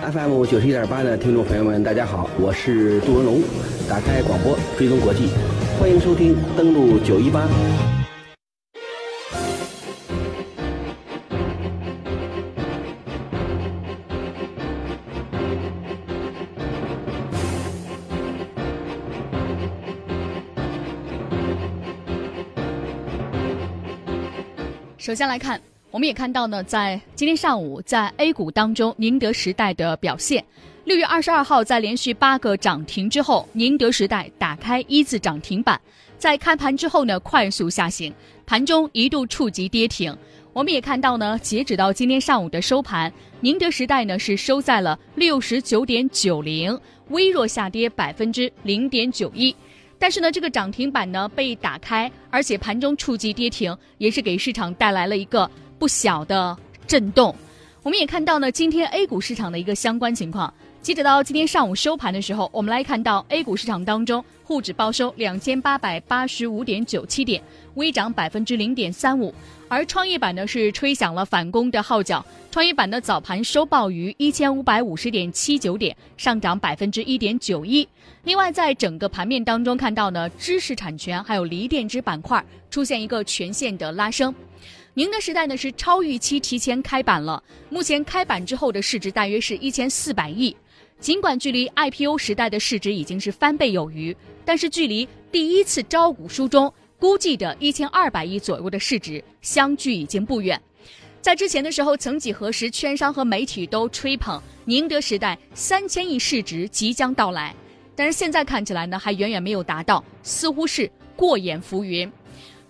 FM 九十一点八的听众朋友们，大家好，我是杜文龙。打开广播，追踪国际，欢迎收听，登录九一八。首先来看。我们也看到呢，在今天上午，在 A 股当中，宁德时代的表现。六月二十二号，在连续八个涨停之后，宁德时代打开一字涨停板，在开盘之后呢，快速下行，盘中一度触及跌停。我们也看到呢，截止到今天上午的收盘，宁德时代呢是收在了六十九点九零，微弱下跌百分之零点九一。但是呢，这个涨停板呢被打开，而且盘中触及跌停，也是给市场带来了一个。不小的震动，我们也看到呢，今天 A 股市场的一个相关情况。截止到今天上午收盘的时候，我们来看到 A 股市场当中，沪指报收两千八百八十五点九七点，微涨百分之零点三五。而创业板呢是吹响了反攻的号角，创业板的早盘收报于一千五百五十点七九点，上涨百分之一点九一。另外，在整个盘面当中看到呢，知识产权还有锂电池板块出现一个全线的拉升。宁德时代呢是超预期提前开板了，目前开板之后的市值大约是一千四百亿。尽管距离 IPO 时代的市值已经是翻倍有余，但是距离第一次招股书中估计的一千二百亿左右的市值相距已经不远。在之前的时候，曾几何时，券商和媒体都吹捧宁德时代三千亿市值即将到来，但是现在看起来呢，还远远没有达到，似乎是过眼浮云。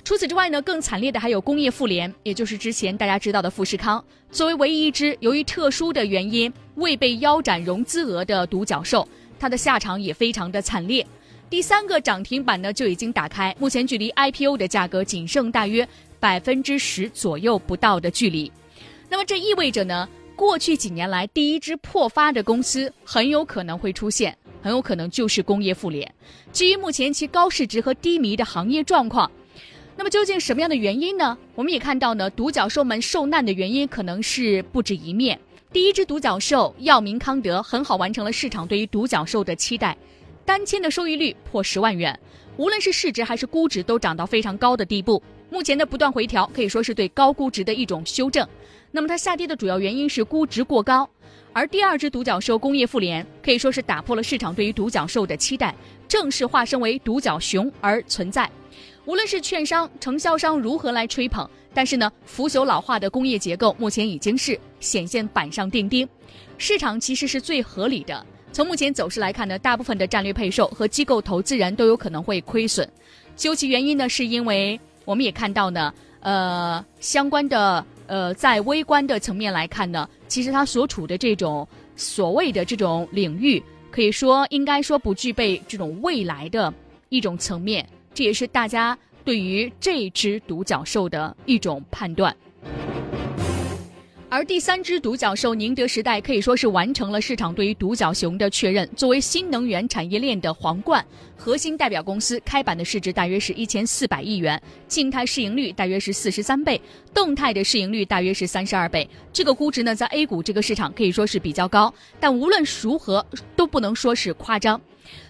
除此之外呢，更惨烈的还有工业妇联，也就是之前大家知道的富士康。作为唯一一只由于特殊的原因未被腰斩融资额的独角兽，它的下场也非常的惨烈。第三个涨停板呢就已经打开，目前距离 IPO 的价格仅剩大约百分之十左右不到的距离。那么这意味着呢，过去几年来第一只破发的公司很有可能会出现，很有可能就是工业妇联。基于目前其高市值和低迷的行业状况。那么究竟什么样的原因呢？我们也看到呢，独角兽们受难的原因可能是不止一面。第一只独角兽药明康德很好完成了市场对于独角兽的期待，单签的收益率破十万元，无论是市值还是估值都涨到非常高的地步。目前的不断回调可以说是对高估值的一种修正。那么它下跌的主要原因是估值过高，而第二只独角兽工业妇联可以说是打破了市场对于独角兽的期待，正式化身为独角熊而存在。无论是券商、承销商如何来吹捧，但是呢，腐朽老化的工业结构目前已经是显现板上钉钉，市场其实是最合理的。从目前走势来看呢，大部分的战略配售和机构投资人都有可能会亏损。究其原因呢，是因为我们也看到呢，呃，相关的呃，在微观的层面来看呢，其实它所处的这种所谓的这种领域，可以说应该说不具备这种未来的一种层面。这也是大家对于这只独角兽的一种判断。而第三只独角兽宁德时代可以说是完成了市场对于独角熊的确认。作为新能源产业链的皇冠，核心代表公司开板的市值大约是一千四百亿元，静态市盈率大约是四十三倍，动态的市盈率大约是三十二倍。这个估值呢，在 A 股这个市场可以说是比较高，但无论如何都不能说是夸张。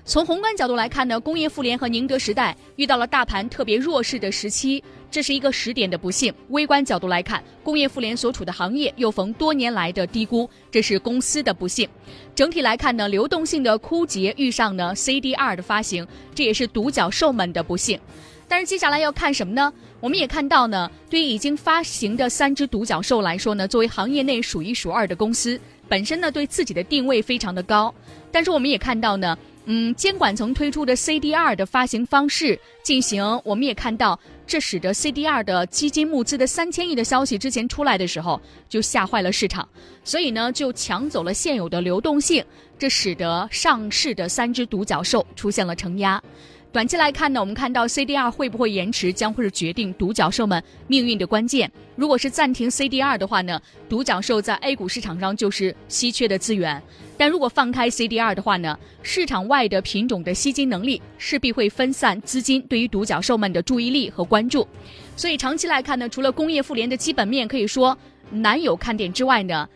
从宏观角度来看呢，工业妇联和宁德时代遇到了大盘特别弱势的时期，这是一个时点的不幸。微观角度来看，工业妇联所处的行业又逢多年来的低估，这是公司的不幸。整体来看呢，流动性的枯竭遇上呢 CDR 的发行，这也是独角兽们的不幸。但是接下来要看什么呢？我们也看到呢，对于已经发行的三只独角兽来说呢，作为行业内数一数二的公司，本身呢对自己的定位非常的高。但是我们也看到呢。嗯，监管层推出的 CDR 的发行方式进行，我们也看到，这使得 CDR 的基金募资的三千亿的消息之前出来的时候就吓坏了市场，所以呢就抢走了现有的流动性，这使得上市的三只独角兽出现了承压。短期来看呢，我们看到 CDR 会不会延迟，将会是决定独角兽们命运的关键。如果是暂停 CDR 的话呢，独角兽在 A 股市场上就是稀缺的资源；但如果放开 CDR 的话呢，市场外的品种的吸金能力势必会分散资金对于独角兽们的注意力和关注。所以长期来看呢，除了工业妇联的基本面可以说难有看点之外呢。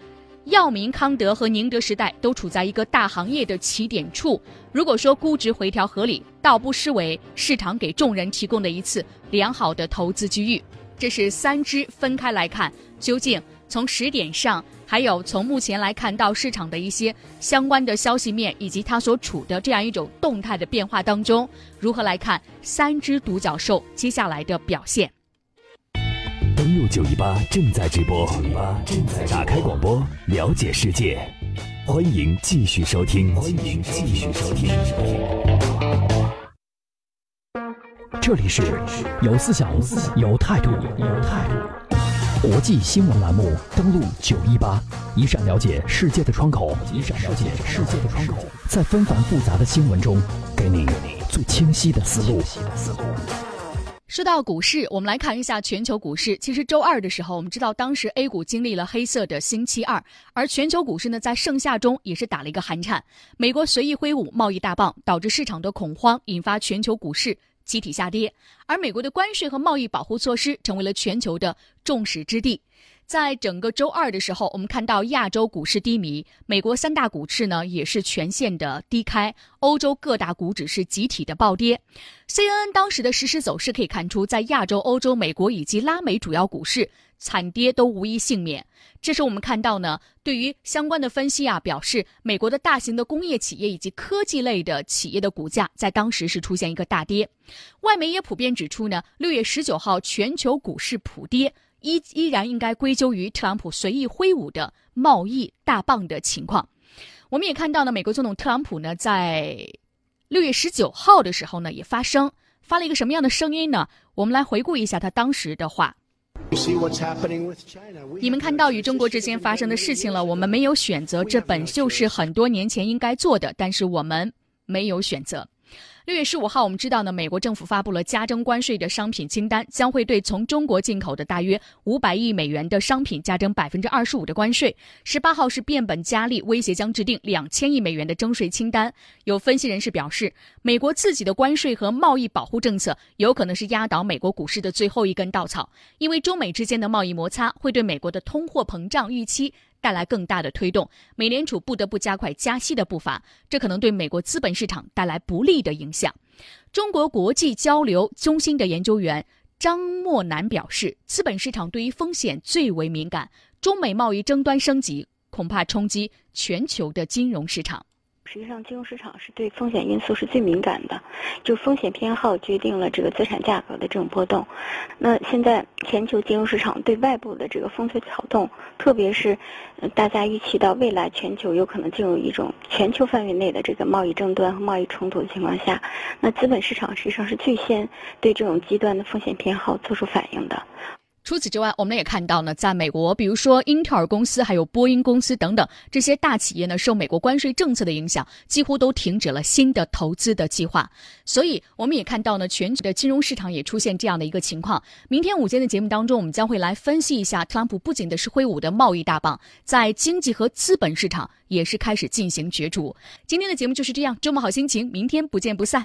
药明康德和宁德时代都处在一个大行业的起点处。如果说估值回调合理，倒不失为市场给众人提供的一次良好的投资机遇。这是三只分开来看，究竟从时点上，还有从目前来看到市场的一些相关的消息面，以及它所处的这样一种动态的变化当中，如何来看三只独角兽接下来的表现？九一八正在直播，正在打开广播，了解世界，欢迎继续收听，欢迎继续收听。这里是有思想、有态度、有态度。国际新闻栏目登录九一八，一扇了解世界的窗口，一扇了解世界的窗口，在纷繁复杂的新闻中，给你最清晰的思路。说到股市，我们来看一下全球股市。其实周二的时候，我们知道当时 A 股经历了黑色的星期二，而全球股市呢在盛夏中也是打了一个寒颤。美国随意挥舞贸易大棒，导致市场的恐慌，引发全球股市集体下跌。而美国的关税和贸易保护措施成为了全球的众矢之的。在整个周二的时候，我们看到亚洲股市低迷，美国三大股市呢也是全线的低开，欧洲各大股指是集体的暴跌。CNN 当时的实时走势可以看出，在亚洲、欧洲、美国以及拉美主要股市惨跌都无一幸免。这时我们看到呢，对于相关的分析啊，表示美国的大型的工业企业以及科技类的企业的股价在当时是出现一个大跌。外媒也普遍指出呢，六月十九号全球股市普跌。依依然应该归咎于特朗普随意挥舞的贸易大棒的情况。我们也看到呢，美国总统特朗普呢，在六月十九号的时候呢，也发声，发了一个什么样的声音呢？我们来回顾一下他当时的话。你们看到与中国之间发生的事情了，我们没有选择，这本就是很多年前应该做的，但是我们没有选择。六月十五号，我们知道呢，美国政府发布了加征关税的商品清单，将会对从中国进口的大约五百亿美元的商品加征百分之二十五的关税。十八号是变本加厉，威胁将制定两千亿美元的征税清单。有分析人士表示，美国自己的关税和贸易保护政策有可能是压倒美国股市的最后一根稻草，因为中美之间的贸易摩擦会对美国的通货膨胀预期。带来更大的推动，美联储不得不加快加息的步伐，这可能对美国资本市场带来不利的影响。中国国际交流中心的研究员张默南表示，资本市场对于风险最为敏感，中美贸易争端升级恐怕冲击全球的金融市场。实际上，金融市场是对风险因素是最敏感的，就风险偏好决定了这个资产价格的这种波动。那现在全球金融市场对外部的这个风吹草动，特别是大家预期到未来全球有可能进入一种全球范围内的这个贸易争端和贸易冲突的情况下，那资本市场实际上是最先对这种极端的风险偏好做出反应的。除此之外，我们也看到呢，在美国，比如说英特尔公司、还有波音公司等等这些大企业呢，受美国关税政策的影响，几乎都停止了新的投资的计划。所以，我们也看到呢，全球的金融市场也出现这样的一个情况。明天午间的节目当中，我们将会来分析一下，特朗普不仅的是挥舞的贸易大棒，在经济和资本市场也是开始进行角逐。今天的节目就是这样，周末好心情，明天不见不散。